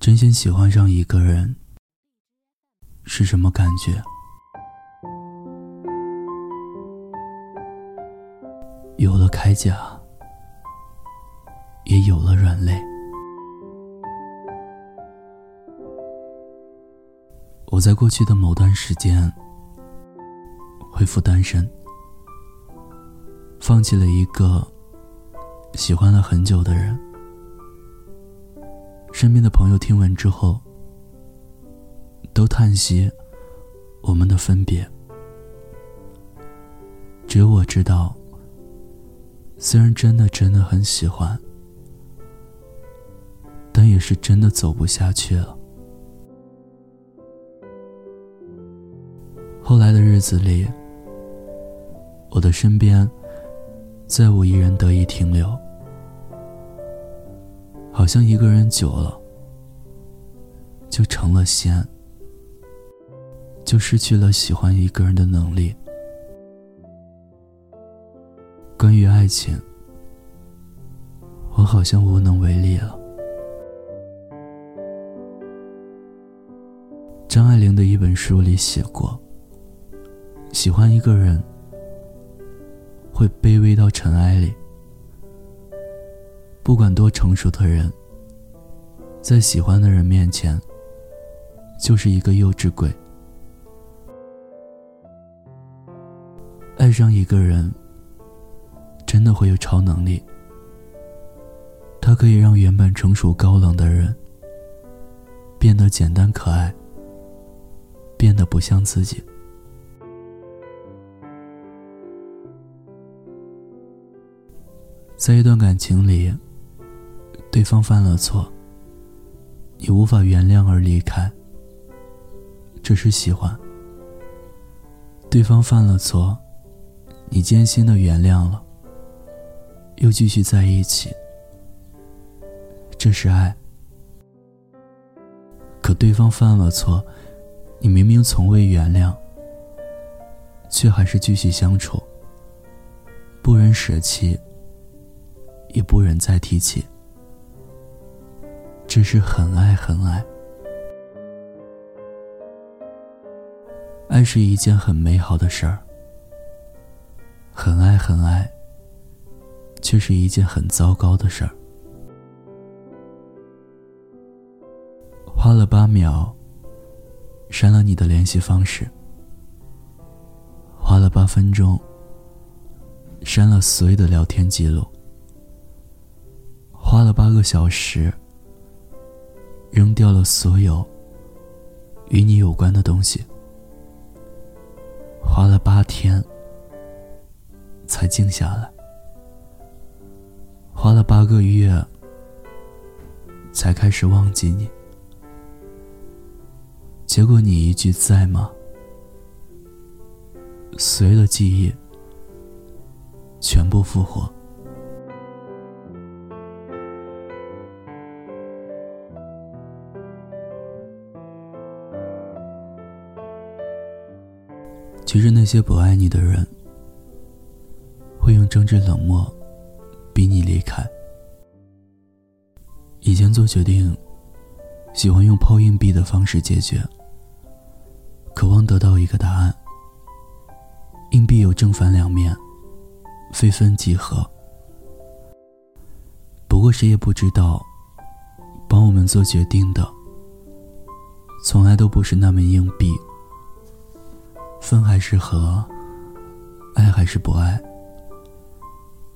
真心喜欢上一个人是什么感觉？有了铠甲，也有了软肋。我在过去的某段时间恢复单身，放弃了一个喜欢了很久的人。身边的朋友听闻之后，都叹息我们的分别。只有我知道，虽然真的真的很喜欢，但也是真的走不下去了。后来的日子里，我的身边再无一人得以停留。好像一个人久了，就成了仙，就失去了喜欢一个人的能力。关于爱情，我好像无能为力了。张爱玲的一本书里写过，喜欢一个人，会卑微到尘埃里。不管多成熟的人，在喜欢的人面前，就是一个幼稚鬼。爱上一个人，真的会有超能力。它可以让原本成熟高冷的人，变得简单可爱，变得不像自己。在一段感情里。对方犯了错，你无法原谅而离开，这是喜欢；对方犯了错，你艰辛的原谅了，又继续在一起，这是爱。可对方犯了错，你明明从未原谅，却还是继续相处，不忍舍弃，也不忍再提起。只是很爱很爱，爱是一件很美好的事儿。很爱很爱，却是一件很糟糕的事儿。花了八秒，删了你的联系方式；花了八分钟，删了所有的聊天记录；花了八个小时。扔掉了所有与你有关的东西，花了八天才静下来，花了八个月才开始忘记你，结果你一句在吗？随了记忆全部复活。其实那些不爱你的人，会用政治冷漠逼你离开。以前做决定，喜欢用抛硬币的方式解决，渴望得到一个答案。硬币有正反两面，非分即合。不过谁也不知道，帮我们做决定的，从来都不是那枚硬币。分还是合，爱还是不爱，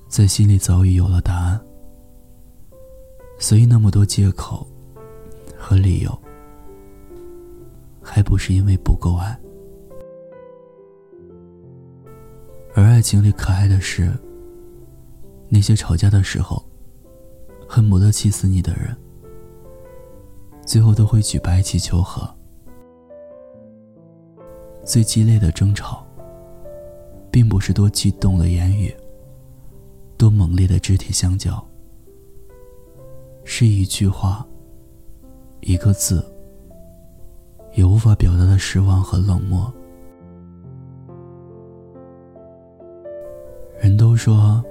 在心里早已有了答案。所以那么多借口和理由，还不是因为不够爱。而爱情里可爱的是，那些吵架的时候，恨不得气死你的人，最后都会举白旗求和。最激烈的争吵，并不是多激动的言语，多猛烈的肢体相交，是一句话、一个字，也无法表达的失望和冷漠。人都说，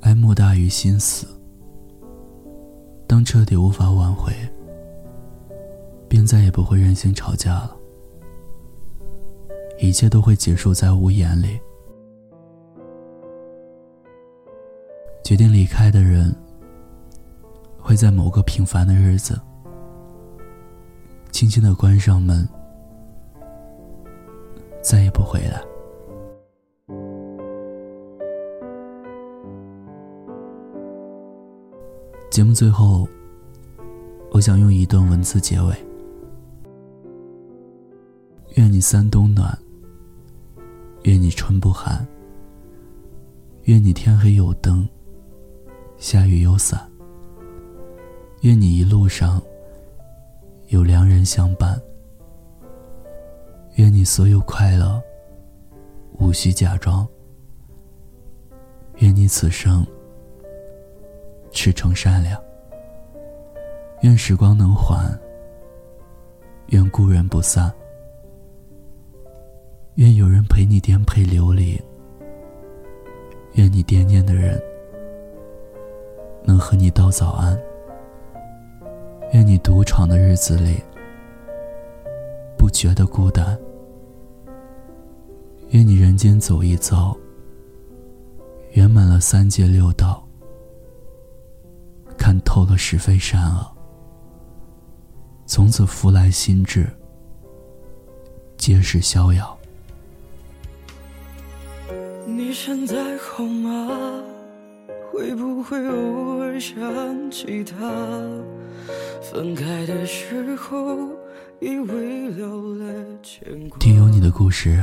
爱莫大于心死。当彻底无法挽回，便再也不会任性吵架了，一切都会结束在屋檐里。决定离开的人，会在某个平凡的日子，轻轻的关上门，再也不回来。节目最后，我想用一段文字结尾：愿你三冬暖，愿你春不寒，愿你天黑有灯，下雨有伞，愿你一路上有良人相伴，愿你所有快乐无需假装，愿你此生。赤诚善良。愿时光能缓，愿故人不散，愿有人陪你颠沛流离，愿你惦念的人能和你道早安，愿你独闯的日子里不觉得孤单，愿你人间走一遭，圆满了三界六道。看透了是非善恶，从此福来心智，皆是逍遥。现在好吗？会不会偶尔想起他？分开的时候，以为了了牵。听有你的故事，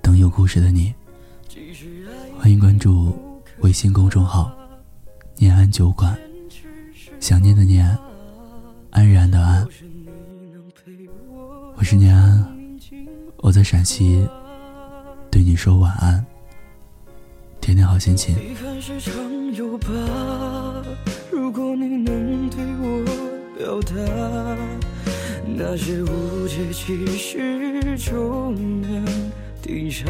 等有故事的你。欢迎关注微信公众号“念安酒馆”。想念的念，安然的安。我是念安，我在陕西，对你说晚安，天天好心情。如果你能对我表达，那些误解其实就能抵下。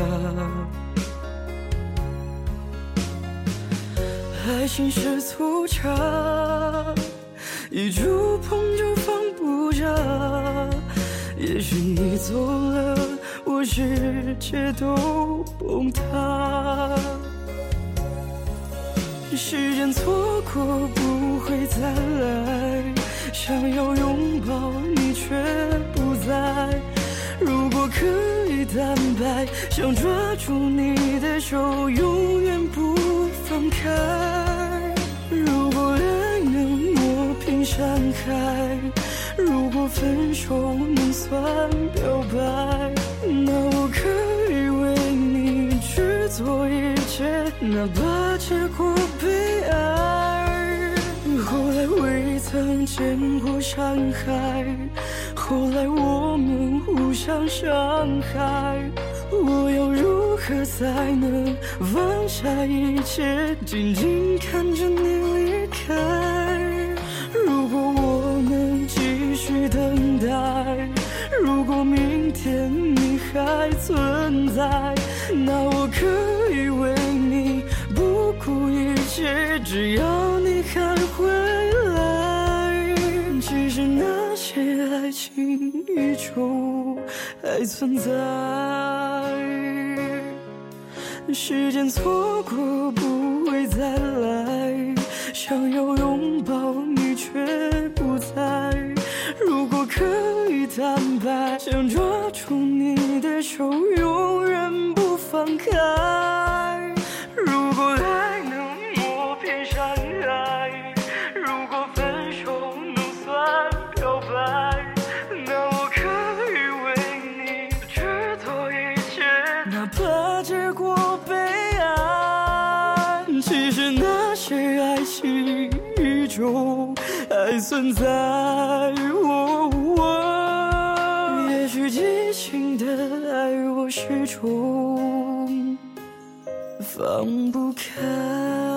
爱情是粗茶。一触碰就放不下，也许你走了，我世界都崩塌。时间错过不会再来，想要拥抱你却不在。如果可以坦白，想抓住你的手，永远不放开。如果爱能。磨平山海，如果分手能算表白，那我可以为你去做哪怕结果悲哀。后来未曾见过山海，后来我们互相伤害，我要如何才能放下一切，静静看着你离开？如果我能继续等待，如果明天你还存在，那我可只要你还回来。其实那些爱情依旧还存在，时间错过不会再来，想要拥抱你却不在。如果可以坦白，想抓住你的手，永远不放开。如果爱还存在。也许激情的爱，我始终放不开。